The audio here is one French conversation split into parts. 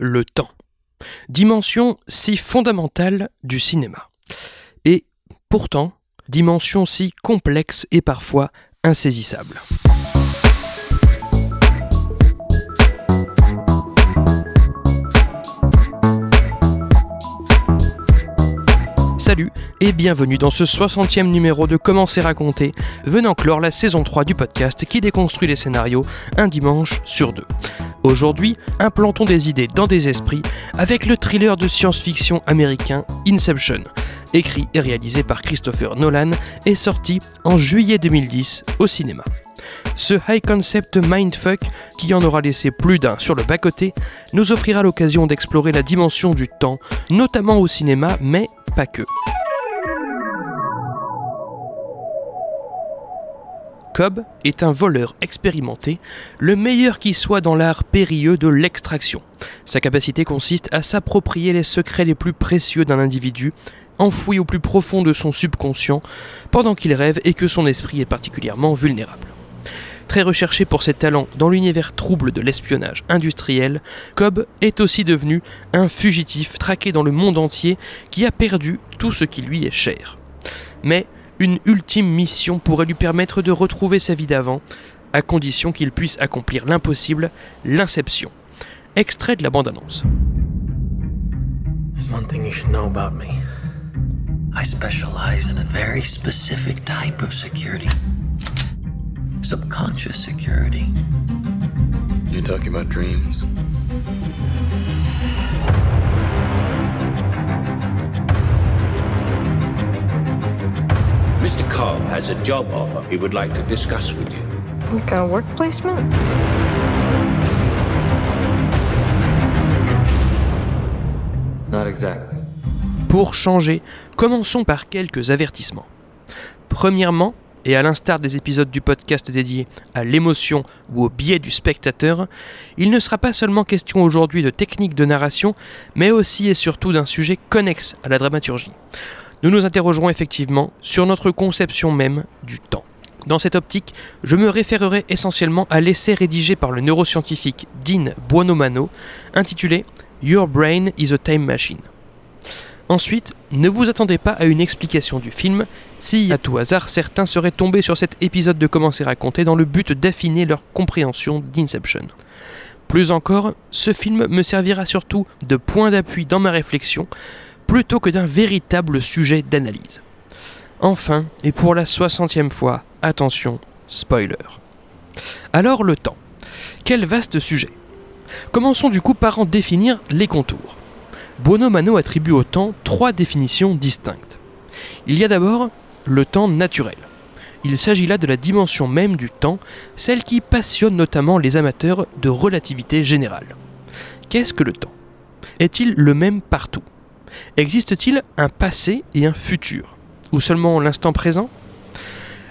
le temps. Dimension si fondamentale du cinéma. Et pourtant, dimension si complexe et parfois insaisissable. Salut et bienvenue dans ce 60e numéro de Comment c'est raconté, venant clore la saison 3 du podcast qui déconstruit les scénarios un dimanche sur deux. Aujourd'hui, implantons des idées dans des esprits avec le thriller de science-fiction américain Inception, écrit et réalisé par Christopher Nolan et sorti en juillet 2010 au cinéma. Ce high concept mindfuck, qui en aura laissé plus d'un sur le bas-côté, nous offrira l'occasion d'explorer la dimension du temps, notamment au cinéma, mais pas que. Cobb est un voleur expérimenté, le meilleur qui soit dans l'art périlleux de l'extraction. Sa capacité consiste à s'approprier les secrets les plus précieux d'un individu, enfoui au plus profond de son subconscient, pendant qu'il rêve et que son esprit est particulièrement vulnérable. Très recherché pour ses talents dans l'univers trouble de l'espionnage industriel, Cobb est aussi devenu un fugitif traqué dans le monde entier qui a perdu tout ce qui lui est cher. Mais une ultime mission pourrait lui permettre de retrouver sa vie d'avant, à condition qu'il puisse accomplir l'impossible, l'inception. Extrait de la bande-annonce. There's one thing you should know about me. I specialize in a very specific type of security. Subconscious security. You talking about dreams? Mr. Cobb has a job offer he would like to discuss with you. Like a work placement? Pour changer, commençons par quelques avertissements. Premièrement, et à l'instar des épisodes du podcast dédiés à l'émotion ou au biais du spectateur, il ne sera pas seulement question aujourd'hui de techniques de narration, mais aussi et surtout d'un sujet connexe à la dramaturgie. Nous nous interrogerons effectivement sur notre conception même du temps. Dans cette optique, je me référerai essentiellement à l'essai rédigé par le neuroscientifique Dean Buonomano, intitulé Your Brain is a Time Machine. Ensuite, ne vous attendez pas à une explication du film, si à tout hasard certains seraient tombés sur cet épisode de Commencer à raconter dans le but d'affiner leur compréhension d'Inception. Plus encore, ce film me servira surtout de point d'appui dans ma réflexion, plutôt que d'un véritable sujet d'analyse. Enfin, et pour la soixantième fois, attention, spoiler. Alors le temps. Quel vaste sujet. Commençons du coup par en définir les contours. Buono Mano attribue au temps trois définitions distinctes. Il y a d'abord le temps naturel. Il s'agit là de la dimension même du temps, celle qui passionne notamment les amateurs de relativité générale. Qu'est-ce que le temps? Est-il le même partout? Existe-t-il un passé et un futur? Ou seulement l'instant présent?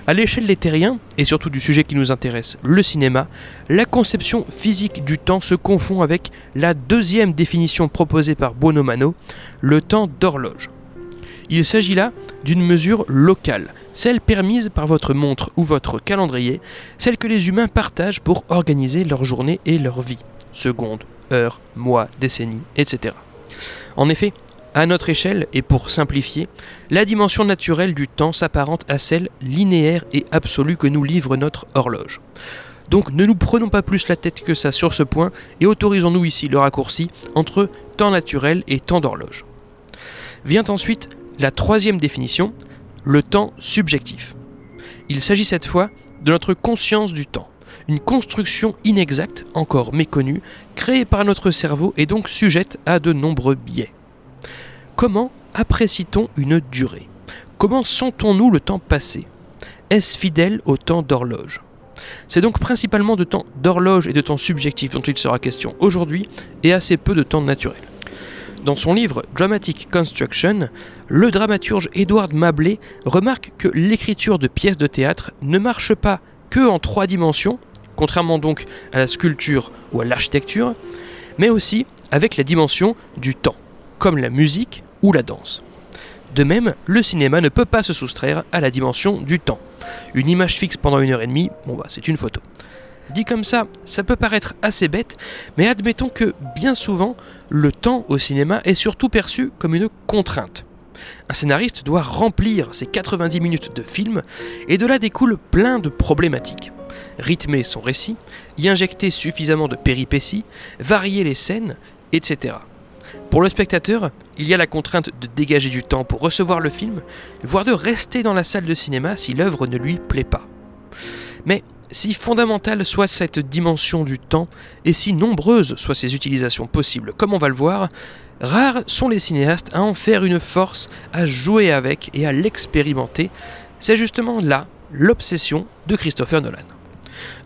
À l'échelle des terriens, et surtout du sujet qui nous intéresse, le cinéma, la conception physique du temps se confond avec la deuxième définition proposée par Bonomano, le temps d'horloge. Il s'agit là d'une mesure locale, celle permise par votre montre ou votre calendrier, celle que les humains partagent pour organiser leur journée et leur vie, secondes, heures, mois, décennies, etc. En effet, à notre échelle, et pour simplifier, la dimension naturelle du temps s'apparente à celle linéaire et absolue que nous livre notre horloge. Donc ne nous prenons pas plus la tête que ça sur ce point et autorisons-nous ici le raccourci entre temps naturel et temps d'horloge. Vient ensuite la troisième définition, le temps subjectif. Il s'agit cette fois de notre conscience du temps, une construction inexacte, encore méconnue, créée par notre cerveau et donc sujette à de nombreux biais. Comment apprécie-t-on une durée? Comment sentons-nous le temps passé? Est-ce fidèle au temps d'horloge? C'est donc principalement de temps d'horloge et de temps subjectif dont il sera question aujourd'hui et assez peu de temps naturel. Dans son livre Dramatic Construction, le dramaturge Edward Mablé remarque que l'écriture de pièces de théâtre ne marche pas que en trois dimensions, contrairement donc à la sculpture ou à l'architecture, mais aussi avec la dimension du temps, comme la musique ou la danse. De même, le cinéma ne peut pas se soustraire à la dimension du temps. Une image fixe pendant une heure et demie, bon bah c'est une photo. Dit comme ça, ça peut paraître assez bête, mais admettons que bien souvent, le temps au cinéma est surtout perçu comme une contrainte. Un scénariste doit remplir ses 90 minutes de film, et de là découle plein de problématiques. Rythmer son récit, y injecter suffisamment de péripéties, varier les scènes, etc. Pour le spectateur, il y a la contrainte de dégager du temps pour recevoir le film, voire de rester dans la salle de cinéma si l'œuvre ne lui plaît pas. Mais si fondamentale soit cette dimension du temps, et si nombreuses soient ses utilisations possibles, comme on va le voir, rares sont les cinéastes à en faire une force, à jouer avec et à l'expérimenter. C'est justement là l'obsession de Christopher Nolan.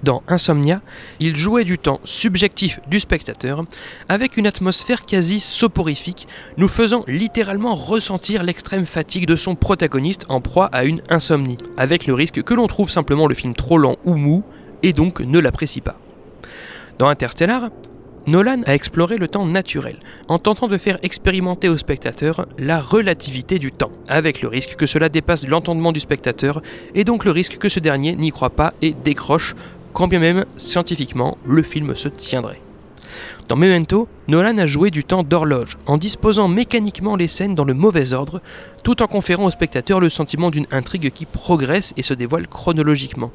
Dans Insomnia, il jouait du temps subjectif du spectateur avec une atmosphère quasi soporifique, nous faisant littéralement ressentir l'extrême fatigue de son protagoniste en proie à une insomnie, avec le risque que l'on trouve simplement le film trop lent ou mou et donc ne l'apprécie pas. Dans Interstellar, Nolan a exploré le temps naturel, en tentant de faire expérimenter au spectateur la relativité du temps, avec le risque que cela dépasse l'entendement du spectateur, et donc le risque que ce dernier n'y croit pas et décroche, quand bien même scientifiquement le film se tiendrait. Dans Memento, Nolan a joué du temps d'horloge, en disposant mécaniquement les scènes dans le mauvais ordre, tout en conférant au spectateur le sentiment d'une intrigue qui progresse et se dévoile chronologiquement,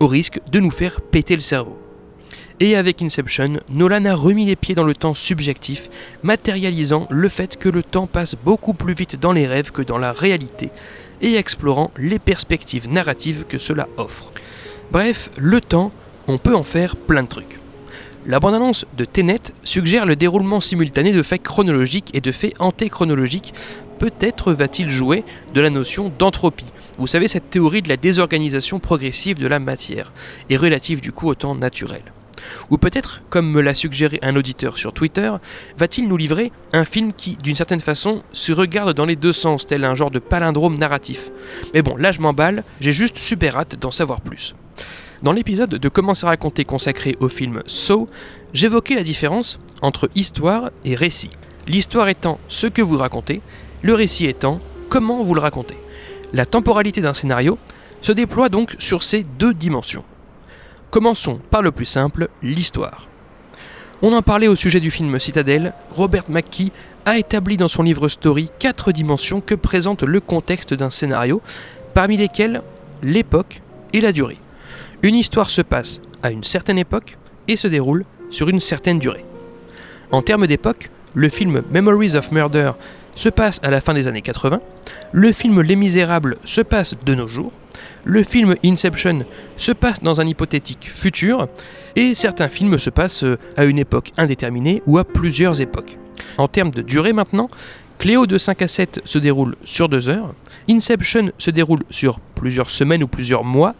au risque de nous faire péter le cerveau. Et avec Inception, Nolan a remis les pieds dans le temps subjectif, matérialisant le fait que le temps passe beaucoup plus vite dans les rêves que dans la réalité, et explorant les perspectives narratives que cela offre. Bref, le temps, on peut en faire plein de trucs. La bande-annonce de Tenet suggère le déroulement simultané de faits chronologiques et de faits antéchronologiques. Peut-être va-t-il jouer de la notion d'entropie. Vous savez, cette théorie de la désorganisation progressive de la matière, et relative du coup au temps naturel. Ou peut-être, comme me l'a suggéré un auditeur sur Twitter, va-t-il nous livrer un film qui, d'une certaine façon, se regarde dans les deux sens, tel un genre de palindrome narratif. Mais bon, là je m'emballe, j'ai juste super hâte d'en savoir plus. Dans l'épisode de Comment c'est raconté consacré au film So, j'évoquais la différence entre histoire et récit. L'histoire étant ce que vous racontez, le récit étant comment vous le racontez. La temporalité d'un scénario se déploie donc sur ces deux dimensions. Commençons par le plus simple, l'histoire. On en parlait au sujet du film Citadel, Robert McKee a établi dans son livre Story quatre dimensions que présente le contexte d'un scénario, parmi lesquelles l'époque et la durée. Une histoire se passe à une certaine époque et se déroule sur une certaine durée. En termes d'époque, le film Memories of Murder se passe à la fin des années 80, le film Les Misérables se passe de nos jours, le film Inception se passe dans un hypothétique futur, et certains films se passent à une époque indéterminée ou à plusieurs époques. En termes de durée maintenant, Cléo de 5 à 7 se déroule sur 2 heures, Inception se déroule sur plusieurs semaines ou plusieurs mois,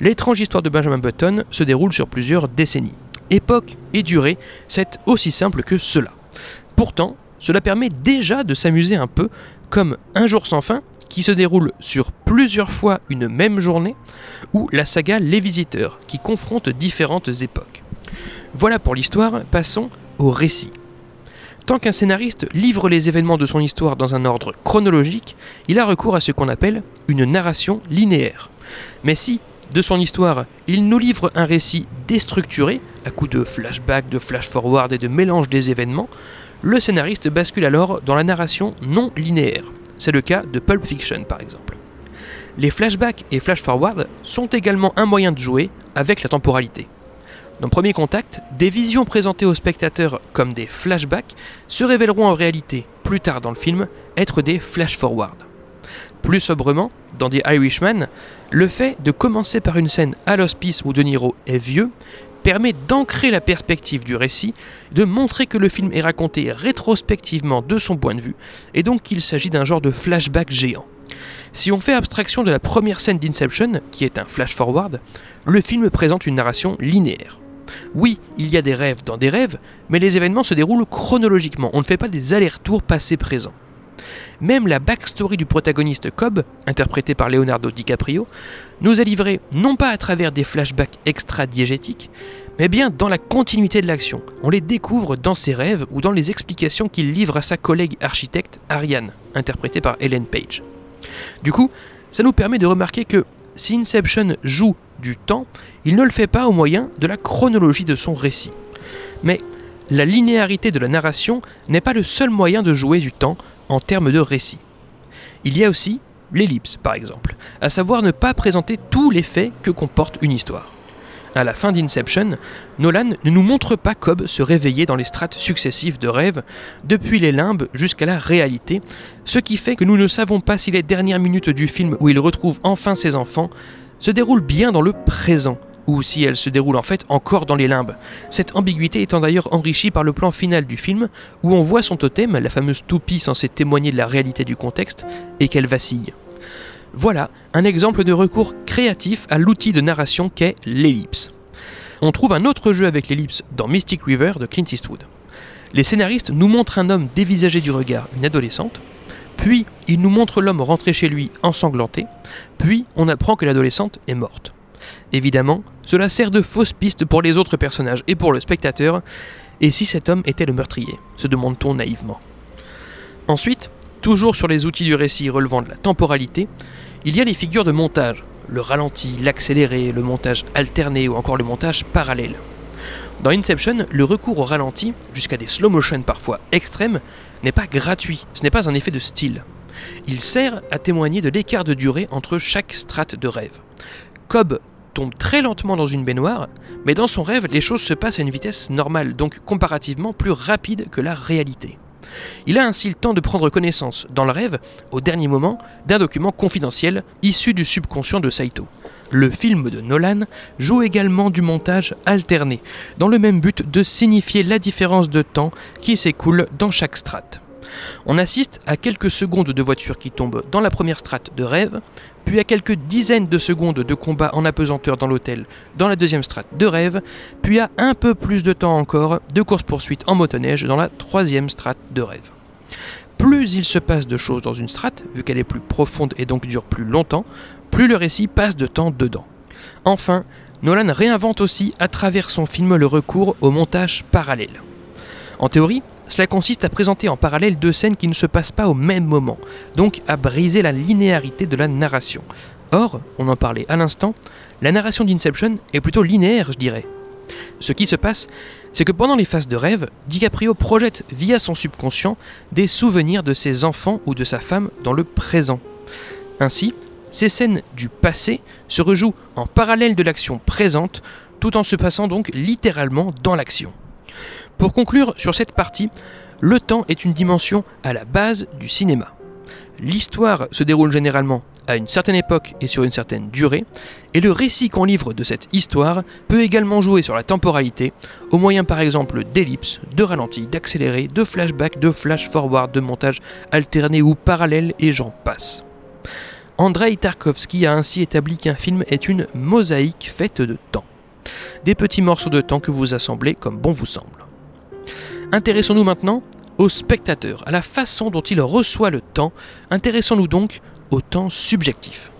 l'étrange histoire de Benjamin Button se déroule sur plusieurs décennies. Époque et durée, c'est aussi simple que cela. Pourtant, cela permet déjà de s'amuser un peu, comme Un jour sans fin, qui se déroule sur plusieurs fois une même journée, ou la saga Les Visiteurs, qui confronte différentes époques. Voilà pour l'histoire, passons au récit. Tant qu'un scénariste livre les événements de son histoire dans un ordre chronologique, il a recours à ce qu'on appelle une narration linéaire. Mais si, de son histoire, il nous livre un récit déstructuré, à coup de flashback, de flash-forward et de mélange des événements, le scénariste bascule alors dans la narration non linéaire. C'est le cas de Pulp Fiction par exemple. Les flashbacks et flash-forward sont également un moyen de jouer avec la temporalité. Dans Premier Contact, des visions présentées aux spectateurs comme des flashbacks se révéleront en réalité, plus tard dans le film, être des flash-forward. Plus sobrement, dans The Irishman, le fait de commencer par une scène à l'hospice où De Niro est vieux permet d'ancrer la perspective du récit, de montrer que le film est raconté rétrospectivement de son point de vue, et donc qu'il s'agit d'un genre de flashback géant. Si on fait abstraction de la première scène d'Inception, qui est un flash-forward, le film présente une narration linéaire. Oui, il y a des rêves dans des rêves, mais les événements se déroulent chronologiquement, on ne fait pas des allers-retours passé-présent. Même la backstory du protagoniste Cobb, interprété par Leonardo DiCaprio, nous est livrée non pas à travers des flashbacks extra-diégétiques, mais bien dans la continuité de l'action. On les découvre dans ses rêves ou dans les explications qu'il livre à sa collègue architecte Ariane, interprétée par Ellen Page. Du coup, ça nous permet de remarquer que si Inception joue du temps, il ne le fait pas au moyen de la chronologie de son récit. Mais la linéarité de la narration n'est pas le seul moyen de jouer du temps en termes de récit. Il y a aussi l'ellipse, par exemple, à savoir ne pas présenter tous les faits que comporte une histoire. À la fin d'Inception, Nolan ne nous montre pas Cobb se réveiller dans les strates successives de rêve, depuis les limbes jusqu'à la réalité, ce qui fait que nous ne savons pas si les dernières minutes du film où il retrouve enfin ses enfants se déroulent bien dans le présent, ou si elles se déroulent en fait encore dans les limbes. Cette ambiguïté étant d'ailleurs enrichie par le plan final du film, où on voit son totem, la fameuse toupie censée témoigner de la réalité du contexte, et qu'elle vacille. Voilà un exemple de recours créatif à l'outil de narration qu'est l'ellipse. On trouve un autre jeu avec l'ellipse dans Mystic River de Clint Eastwood. Les scénaristes nous montrent un homme dévisagé du regard une adolescente, puis ils nous montrent l'homme rentrer chez lui ensanglanté, puis on apprend que l'adolescente est morte. Évidemment, cela sert de fausse piste pour les autres personnages et pour le spectateur, et si cet homme était le meurtrier, se demande-t-on naïvement. Ensuite, toujours sur les outils du récit relevant de la temporalité, il y a les figures de montage, le ralenti, l'accéléré, le montage alterné ou encore le montage parallèle. Dans Inception, le recours au ralenti, jusqu'à des slow motion parfois extrêmes, n'est pas gratuit, ce n'est pas un effet de style. Il sert à témoigner de l'écart de durée entre chaque strate de rêve. Cobb tombe très lentement dans une baignoire, mais dans son rêve, les choses se passent à une vitesse normale, donc comparativement plus rapide que la réalité. Il a ainsi le temps de prendre connaissance, dans le rêve, au dernier moment, d'un document confidentiel issu du subconscient de Saito. Le film de Nolan joue également du montage alterné, dans le même but de signifier la différence de temps qui s'écoule dans chaque strate. On assiste à quelques secondes de voiture qui tombent dans la première strate de rêve, puis à quelques dizaines de secondes de combat en apesanteur dans l'hôtel dans la deuxième strate de rêve, puis à un peu plus de temps encore de course-poursuite en motoneige dans la troisième strate de rêve. Plus il se passe de choses dans une strate, vu qu'elle est plus profonde et donc dure plus longtemps, plus le récit passe de temps dedans. Enfin, Nolan réinvente aussi à travers son film le recours au montage parallèle. En théorie, cela consiste à présenter en parallèle deux scènes qui ne se passent pas au même moment, donc à briser la linéarité de la narration. Or, on en parlait à l'instant, la narration d'Inception est plutôt linéaire, je dirais. Ce qui se passe, c'est que pendant les phases de rêve, DiCaprio projette via son subconscient des souvenirs de ses enfants ou de sa femme dans le présent. Ainsi, ces scènes du passé se rejouent en parallèle de l'action présente, tout en se passant donc littéralement dans l'action. Pour conclure sur cette partie, le temps est une dimension à la base du cinéma. L'histoire se déroule généralement à une certaine époque et sur une certaine durée, et le récit qu'on livre de cette histoire peut également jouer sur la temporalité, au moyen par exemple d'ellipses, de ralentis, d'accélérés, de flashbacks, de flash-forward, de montage alterné ou parallèle, et j'en passe. Andrei Tarkovsky a ainsi établi qu'un film est une mosaïque faite de temps. Des petits morceaux de temps que vous assemblez comme bon vous semble. Intéressons-nous maintenant au spectateur, à la façon dont il reçoit le temps. Intéressons-nous donc au temps subjectif.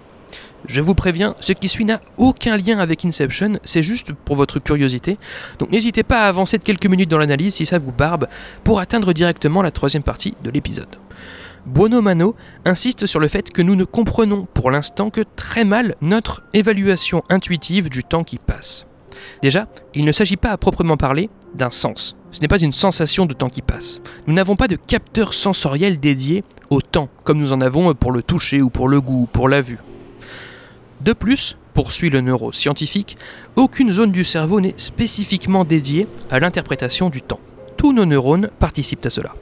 Je vous préviens, ce qui suit n'a aucun lien avec Inception, c'est juste pour votre curiosité. Donc n'hésitez pas à avancer de quelques minutes dans l'analyse si ça vous barbe pour atteindre directement la troisième partie de l'épisode. Buono Mano insiste sur le fait que nous ne comprenons pour l'instant que très mal notre évaluation intuitive du temps qui passe. Déjà, il ne s'agit pas à proprement parler d'un sens. Ce n'est pas une sensation de temps qui passe. Nous n'avons pas de capteur sensoriel dédié au temps, comme nous en avons pour le toucher ou pour le goût ou pour la vue. De plus, poursuit le neuroscientifique, aucune zone du cerveau n'est spécifiquement dédiée à l'interprétation du temps. Tous nos neurones participent à cela.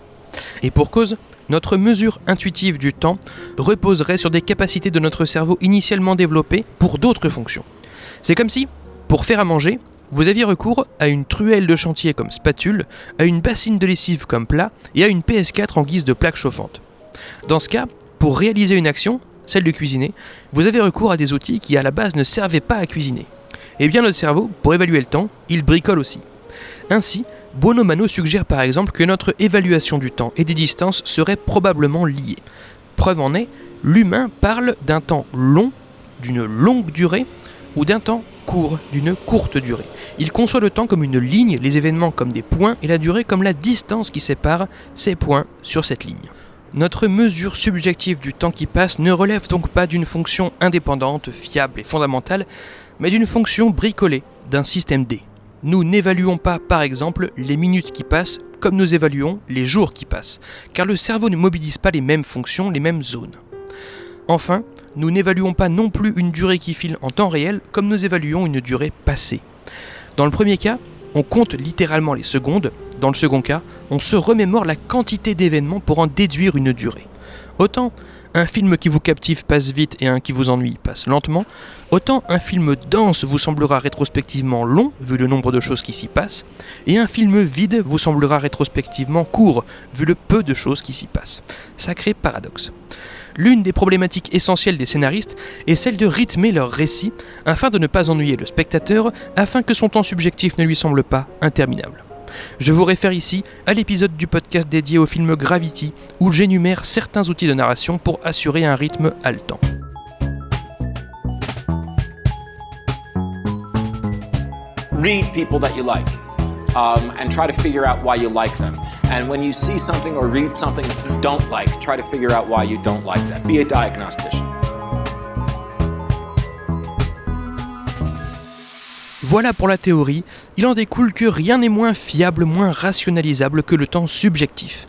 Et pour cause, notre mesure intuitive du temps reposerait sur des capacités de notre cerveau initialement développées pour d'autres fonctions. C'est comme si, pour faire à manger, vous aviez recours à une truelle de chantier comme spatule, à une bassine de lessive comme plat et à une PS4 en guise de plaque chauffante. Dans ce cas, pour réaliser une action, celle de cuisiner, vous avez recours à des outils qui à la base ne servaient pas à cuisiner. Et eh bien notre cerveau, pour évaluer le temps, il bricole aussi. Ainsi, Buono Mano suggère par exemple que notre évaluation du temps et des distances serait probablement liée. Preuve en est, l'humain parle d'un temps long, d'une longue durée, ou d'un temps d'une courte durée. Il conçoit le temps comme une ligne, les événements comme des points et la durée comme la distance qui sépare ces points sur cette ligne. Notre mesure subjective du temps qui passe ne relève donc pas d'une fonction indépendante, fiable et fondamentale, mais d'une fonction bricolée d'un système D. Nous n'évaluons pas, par exemple, les minutes qui passent comme nous évaluons les jours qui passent, car le cerveau ne mobilise pas les mêmes fonctions, les mêmes zones. Enfin, nous n'évaluons pas non plus une durée qui file en temps réel comme nous évaluons une durée passée. Dans le premier cas, on compte littéralement les secondes, dans le second cas, on se remémore la quantité d'événements pour en déduire une durée. Autant un film qui vous captive passe vite et un qui vous ennuie passe lentement, autant un film dense vous semblera rétrospectivement long, vu le nombre de choses qui s'y passent, et un film vide vous semblera rétrospectivement court, vu le peu de choses qui s'y passent. Sacré paradoxe. L'une des problématiques essentielles des scénaristes est celle de rythmer leur récit afin de ne pas ennuyer le spectateur, afin que son temps subjectif ne lui semble pas interminable. Je vous réfère ici à l'épisode du podcast dédié au film Gravity, où j'énumère certains outils de narration pour assurer un rythme haletant. And when you see something or read something that you don't like, try to figure out why you don't like that. Be a diagnostician. Voilà pour la théorie, il en découle que rien n'est moins fiable, moins rationalisable que le temps subjectif.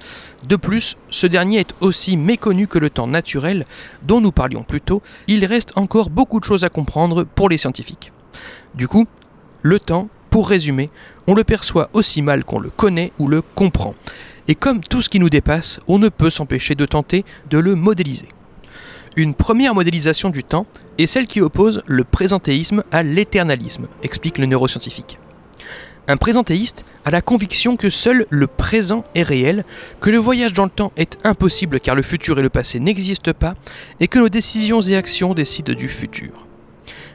De plus, ce dernier est aussi méconnu que le temps naturel, dont nous parlions plus tôt, il reste encore beaucoup de choses à comprendre pour les scientifiques. Du coup, le temps, pour résumer, on le perçoit aussi mal qu'on le connaît ou le comprend. Et comme tout ce qui nous dépasse, on ne peut s'empêcher de tenter de le modéliser. Une première modélisation du temps est celle qui oppose le présentéisme à l'éternalisme, explique le neuroscientifique. Un présentéiste a la conviction que seul le présent est réel, que le voyage dans le temps est impossible car le futur et le passé n'existent pas, et que nos décisions et actions décident du futur.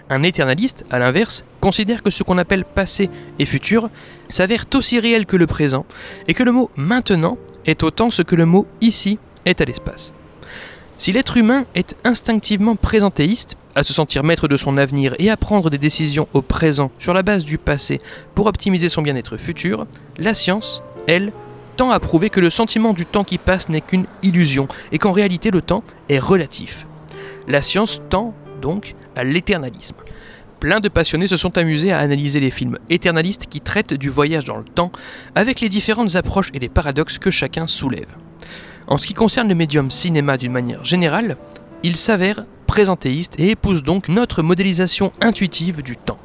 Un éternaliste, à l'inverse, considère que ce qu'on appelle passé et futur s'avère aussi réel que le présent, et que le mot maintenant est autant ce que le mot ici est à l'espace. Si l'être humain est instinctivement présentéiste, à se sentir maître de son avenir et à prendre des décisions au présent sur la base du passé pour optimiser son bien-être futur, la science, elle, tend à prouver que le sentiment du temps qui passe n'est qu'une illusion et qu'en réalité le temps est relatif. La science tend donc à l'éternalisme. Plein de passionnés se sont amusés à analyser les films éternalistes qui traitent du voyage dans le temps, avec les différentes approches et les paradoxes que chacun soulève. En ce qui concerne le médium cinéma d'une manière générale, il s'avère présentéiste et épouse donc notre modélisation intuitive du temps.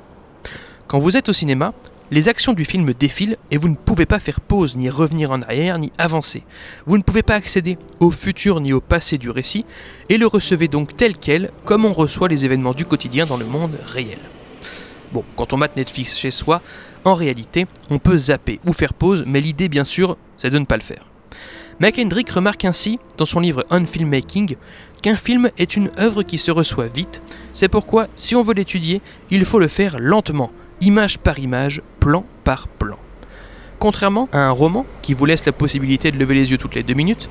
Quand vous êtes au cinéma, les actions du film défilent et vous ne pouvez pas faire pause, ni revenir en arrière, ni avancer. Vous ne pouvez pas accéder au futur ni au passé du récit et le recevez donc tel quel, comme on reçoit les événements du quotidien dans le monde réel. Bon, quand on mate Netflix chez soi, en réalité, on peut zapper ou faire pause, mais l'idée, bien sûr, c'est de ne pas le faire. McHendrick remarque ainsi, dans son livre On Filmmaking, qu'un film est une œuvre qui se reçoit vite. C'est pourquoi, si on veut l'étudier, il faut le faire lentement, image par image, plan par plan. Contrairement à un roman qui vous laisse la possibilité de lever les yeux toutes les deux minutes,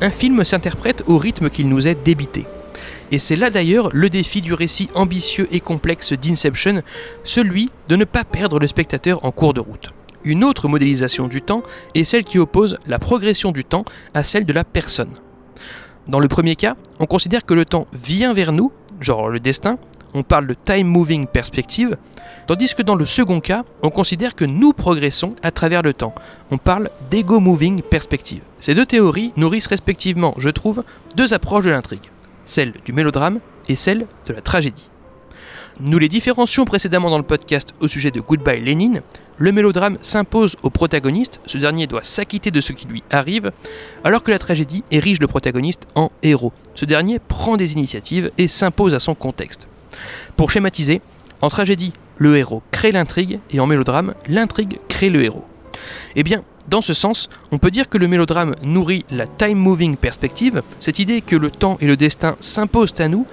un film s'interprète au rythme qu'il nous est débité. Et c'est là d'ailleurs le défi du récit ambitieux et complexe d'Inception, celui de ne pas perdre le spectateur en cours de route. Une autre modélisation du temps est celle qui oppose la progression du temps à celle de la personne. Dans le premier cas, on considère que le temps vient vers nous, genre le destin, on parle de time moving perspective, tandis que dans le second cas, on considère que nous progressons à travers le temps. On parle d'ego moving perspective. Ces deux théories nourrissent respectivement, je trouve, deux approches de l'intrigue, celle du mélodrame et celle de la tragédie. Nous les différencions précédemment dans le podcast au sujet de Goodbye Lenin. Le mélodrame s'impose au protagoniste, ce dernier doit s'acquitter de ce qui lui arrive, alors que la tragédie érige le protagoniste en héros. Ce dernier prend des initiatives et s'impose à son contexte. Pour schématiser, en tragédie, le héros crée l'intrigue et en mélodrame, l'intrigue crée le héros. Eh bien, dans ce sens, on peut dire que le mélodrame nourrit la time-moving perspective, cette idée que le temps et le destin s'imposent à nous,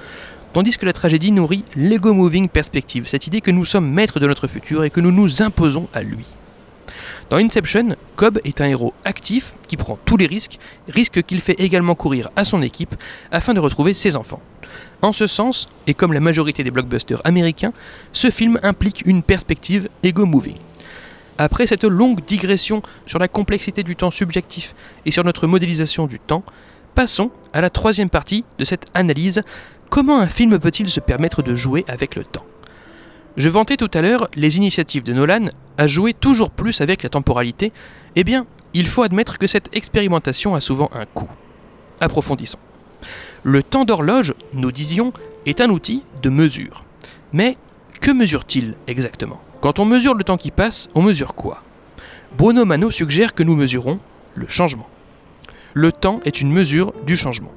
tandis que la tragédie nourrit l'ego-moving perspective, cette idée que nous sommes maîtres de notre futur et que nous nous imposons à lui. Dans Inception, Cobb est un héros actif qui prend tous les risques, risques qu'il fait également courir à son équipe afin de retrouver ses enfants. En ce sens, et comme la majorité des blockbusters américains, ce film implique une perspective ego-moving. Après cette longue digression sur la complexité du temps subjectif et sur notre modélisation du temps, passons à la troisième partie de cette analyse. Comment un film peut-il se permettre de jouer avec le temps? Je vantais tout à l'heure les initiatives de Nolan à jouer toujours plus avec la temporalité. Eh bien, il faut admettre que cette expérimentation a souvent un coût. Approfondissons. Le temps d'horloge, nous disions, est un outil de mesure. Mais que mesure-t-il exactement? Quand on mesure le temps qui passe, on mesure quoi? Bruno Mano suggère que nous mesurons le changement. Le temps est une mesure du changement.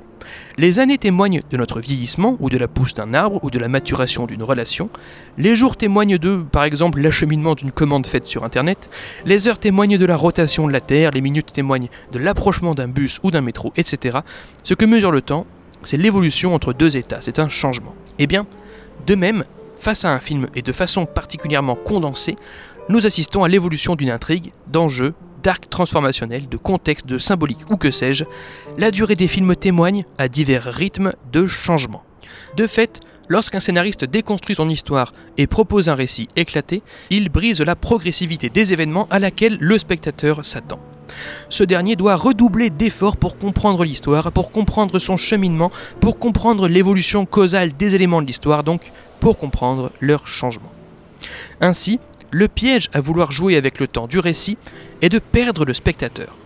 Les années témoignent de notre vieillissement ou de la pousse d'un arbre ou de la maturation d'une relation. Les jours témoignent de, par exemple, l'acheminement d'une commande faite sur Internet. Les heures témoignent de la rotation de la Terre. Les minutes témoignent de l'approchement d'un bus ou d'un métro, etc. Ce que mesure le temps, c'est l'évolution entre deux états, c'est un changement. Eh bien, de même, face à un film et de façon particulièrement condensée, nous assistons à l'évolution d'une intrigue, d'enjeux, d'arc transformationnel, de contexte, de symbolique ou que sais-je, la durée des films témoigne à divers rythmes de changement. De fait, lorsqu'un scénariste déconstruit son histoire et propose un récit éclaté, il brise la progressivité des événements à laquelle le spectateur s'attend. Ce dernier doit redoubler d'efforts pour comprendre l'histoire, pour comprendre son cheminement, pour comprendre l'évolution causale des éléments de l'histoire, donc pour comprendre leur changement. Ainsi, le piège à vouloir jouer avec le temps du récit est de perdre le spectateur.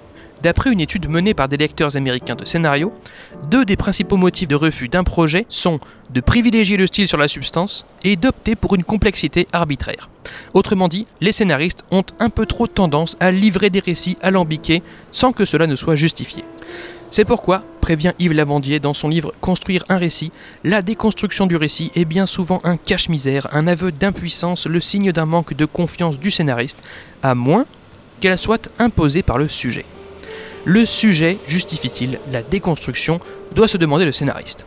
D'après une étude menée par des lecteurs américains de scénario, deux des principaux motifs de refus d'un projet sont de privilégier le style sur la substance et d'opter pour une complexité arbitraire. Autrement dit, les scénaristes ont un peu trop tendance à livrer des récits alambiqués sans que cela ne soit justifié. C'est pourquoi, prévient Yves Lavandier dans son livre Construire un récit, la déconstruction du récit est bien souvent un cache-misère, un aveu d'impuissance, le signe d'un manque de confiance du scénariste, à moins qu'elle soit imposée par le sujet. Le sujet justifie-t-il la déconstruction doit se demander le scénariste.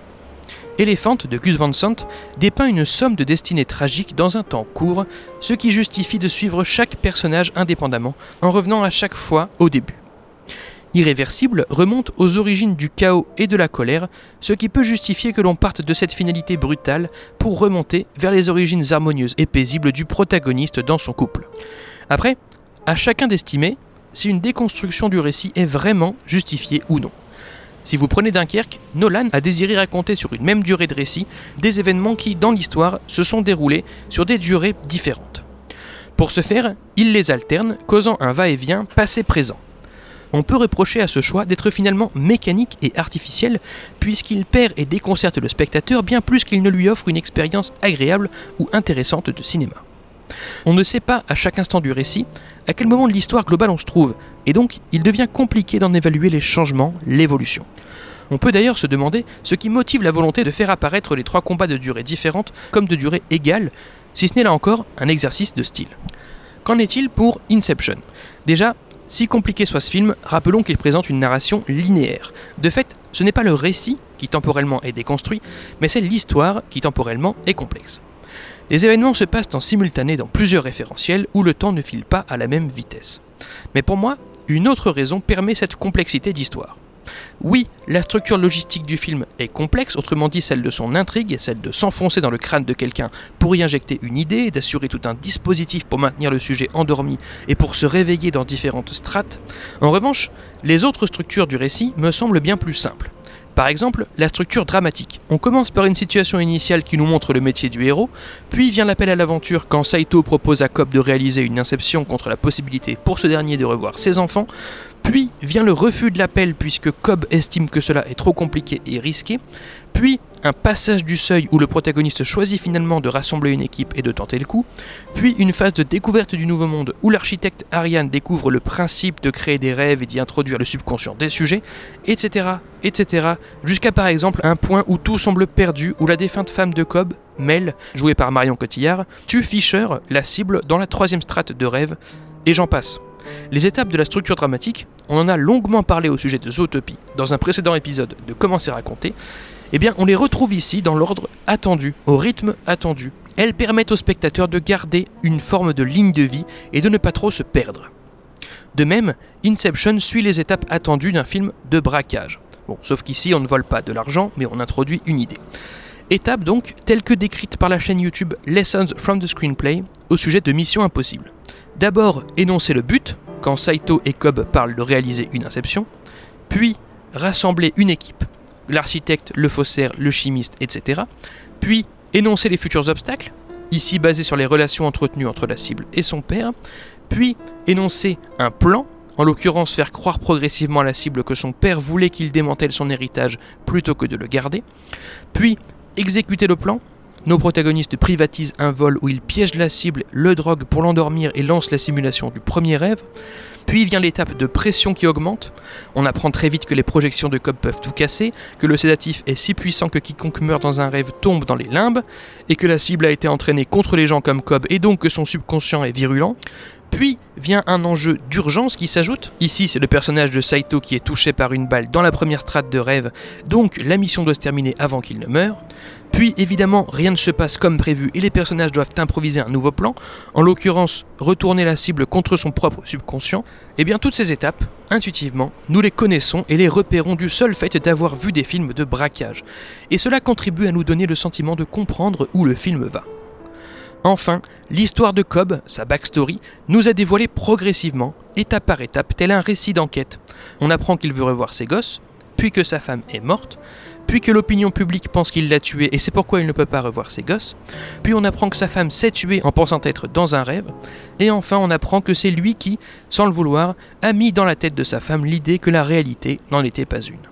Éléphante de Gus Van Sant dépeint une somme de destinées tragiques dans un temps court, ce qui justifie de suivre chaque personnage indépendamment en revenant à chaque fois au début. Irréversible remonte aux origines du chaos et de la colère, ce qui peut justifier que l'on parte de cette finalité brutale pour remonter vers les origines harmonieuses et paisibles du protagoniste dans son couple. Après, à chacun d'estimer si une déconstruction du récit est vraiment justifiée ou non. Si vous prenez Dunkerque, Nolan a désiré raconter sur une même durée de récit des événements qui, dans l'histoire, se sont déroulés sur des durées différentes. Pour ce faire, il les alterne, causant un va-et-vient passé-présent on peut reprocher à ce choix d'être finalement mécanique et artificiel, puisqu'il perd et déconcerte le spectateur bien plus qu'il ne lui offre une expérience agréable ou intéressante de cinéma. On ne sait pas à chaque instant du récit à quel moment de l'histoire globale on se trouve, et donc il devient compliqué d'en évaluer les changements, l'évolution. On peut d'ailleurs se demander ce qui motive la volonté de faire apparaître les trois combats de durée différentes comme de durée égale, si ce n'est là encore un exercice de style. Qu'en est-il pour Inception? Déjà, si compliqué soit ce film, rappelons qu'il présente une narration linéaire. De fait, ce n'est pas le récit qui temporellement est déconstruit, mais c'est l'histoire qui temporellement est complexe. Les événements se passent en simultané dans plusieurs référentiels où le temps ne file pas à la même vitesse. Mais pour moi, une autre raison permet cette complexité d'histoire. Oui, la structure logistique du film est complexe, autrement dit celle de son intrigue, celle de s'enfoncer dans le crâne de quelqu'un pour y injecter une idée, d'assurer tout un dispositif pour maintenir le sujet endormi et pour se réveiller dans différentes strates. En revanche, les autres structures du récit me semblent bien plus simples. Par exemple, la structure dramatique. On commence par une situation initiale qui nous montre le métier du héros, puis vient l'appel à l'aventure quand Saito propose à Cobb de réaliser une inception contre la possibilité pour ce dernier de revoir ses enfants, puis vient le refus de l'appel puisque Cobb estime que cela est trop compliqué et risqué, puis un passage du seuil où le protagoniste choisit finalement de rassembler une équipe et de tenter le coup, puis une phase de découverte du nouveau monde où l'architecte Ariane découvre le principe de créer des rêves et d'y introduire le subconscient des sujets, etc., etc., jusqu'à par exemple un point où tout semble perdu, où la défunte femme de Cobb, Mel, jouée par Marion Cotillard, tue Fisher, la cible, dans la troisième strate de rêve, et j'en passe. Les étapes de la structure dramatique, on en a longuement parlé au sujet de Zootopie dans un précédent épisode de Comment c'est raconté, eh bien on les retrouve ici dans l'ordre attendu, au rythme attendu. Elles permettent au spectateur de garder une forme de ligne de vie et de ne pas trop se perdre. De même, Inception suit les étapes attendues d'un film de braquage. Bon, sauf qu'ici on ne vole pas de l'argent, mais on introduit une idée. Étape donc telle que décrite par la chaîne YouTube Lessons from the Screenplay au sujet de Mission Impossible. D'abord énoncer le but, quand Saito et Cobb parlent de réaliser une inception, puis rassembler une équipe, l'architecte, le faussaire, le chimiste, etc. Puis énoncer les futurs obstacles, ici basés sur les relations entretenues entre la cible et son père. Puis énoncer un plan, en l'occurrence faire croire progressivement à la cible que son père voulait qu'il démantèle son héritage plutôt que de le garder. Puis exécuter le plan, nos protagonistes privatisent un vol où ils piègent la cible, le drogue pour l'endormir et lancent la simulation du premier rêve. Puis vient l'étape de pression qui augmente. On apprend très vite que les projections de Cobb peuvent tout casser, que le sédatif est si puissant que quiconque meurt dans un rêve tombe dans les limbes, et que la cible a été entraînée contre les gens comme Cobb et donc que son subconscient est virulent. Puis vient un enjeu d'urgence qui s'ajoute. Ici, c'est le personnage de Saito qui est touché par une balle dans la première strate de rêve, donc la mission doit se terminer avant qu'il ne meure. Puis évidemment, rien ne se passe comme prévu et les personnages doivent improviser un nouveau plan, en l'occurrence retourner la cible contre son propre subconscient. Et bien toutes ces étapes, intuitivement, nous les connaissons et les repérons du seul fait d'avoir vu des films de braquage. Et cela contribue à nous donner le sentiment de comprendre où le film va. Enfin, l'histoire de Cobb, sa backstory, nous a dévoilé progressivement, étape par étape, tel un récit d'enquête. On apprend qu'il veut revoir ses gosses, puis que sa femme est morte, puis que l'opinion publique pense qu'il l'a tué et c'est pourquoi il ne peut pas revoir ses gosses, puis on apprend que sa femme s'est tuée en pensant être dans un rêve, et enfin on apprend que c'est lui qui, sans le vouloir, a mis dans la tête de sa femme l'idée que la réalité n'en était pas une.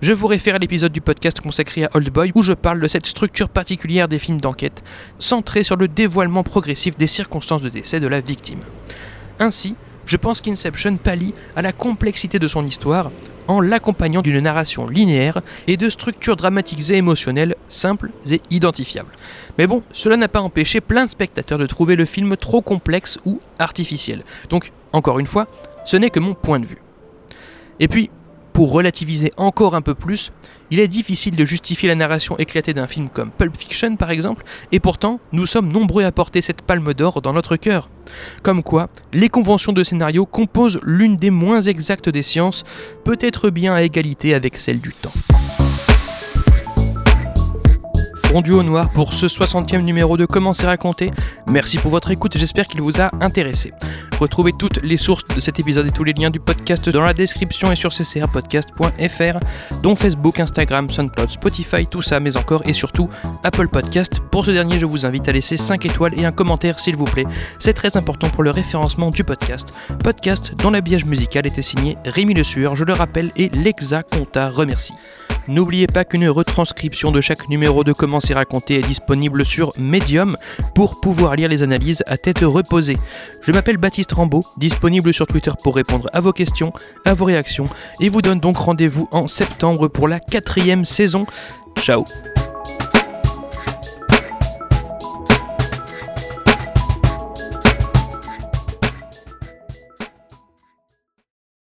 Je vous réfère à l'épisode du podcast consacré à Old Boy où je parle de cette structure particulière des films d'enquête, centrée sur le dévoilement progressif des circonstances de décès de la victime. Ainsi, je pense qu'Inception pallie à la complexité de son histoire en l'accompagnant d'une narration linéaire et de structures dramatiques et émotionnelles simples et identifiables. Mais bon, cela n'a pas empêché plein de spectateurs de trouver le film trop complexe ou artificiel. Donc, encore une fois, ce n'est que mon point de vue. Et puis, pour relativiser encore un peu plus, il est difficile de justifier la narration éclatée d'un film comme Pulp Fiction par exemple, et pourtant nous sommes nombreux à porter cette palme d'or dans notre cœur. Comme quoi, les conventions de scénario composent l'une des moins exactes des sciences, peut-être bien à égalité avec celle du temps fondu au noir pour ce 60e numéro de Comment c'est raconté. Merci pour votre écoute, j'espère qu'il vous a intéressé. Retrouvez toutes les sources de cet épisode et tous les liens du podcast dans la description et sur ccrpodcast.fr, dont Facebook, Instagram, SoundCloud, Spotify, tout ça, mais encore et surtout Apple Podcast. Pour ce dernier, je vous invite à laisser 5 étoiles et un commentaire s'il vous plaît. C'est très important pour le référencement du podcast. Podcast dont l'habillage musical était signé Rémi Le Sueur, je le rappelle, et Lexa Conta remercie. N'oubliez pas qu'une retranscription de chaque numéro de Comment c'est raconté est disponible sur Medium pour pouvoir lire les analyses à tête reposée. Je m'appelle Baptiste Rambaud, disponible sur Twitter pour répondre à vos questions, à vos réactions, et vous donne donc rendez-vous en septembre pour la quatrième saison. Ciao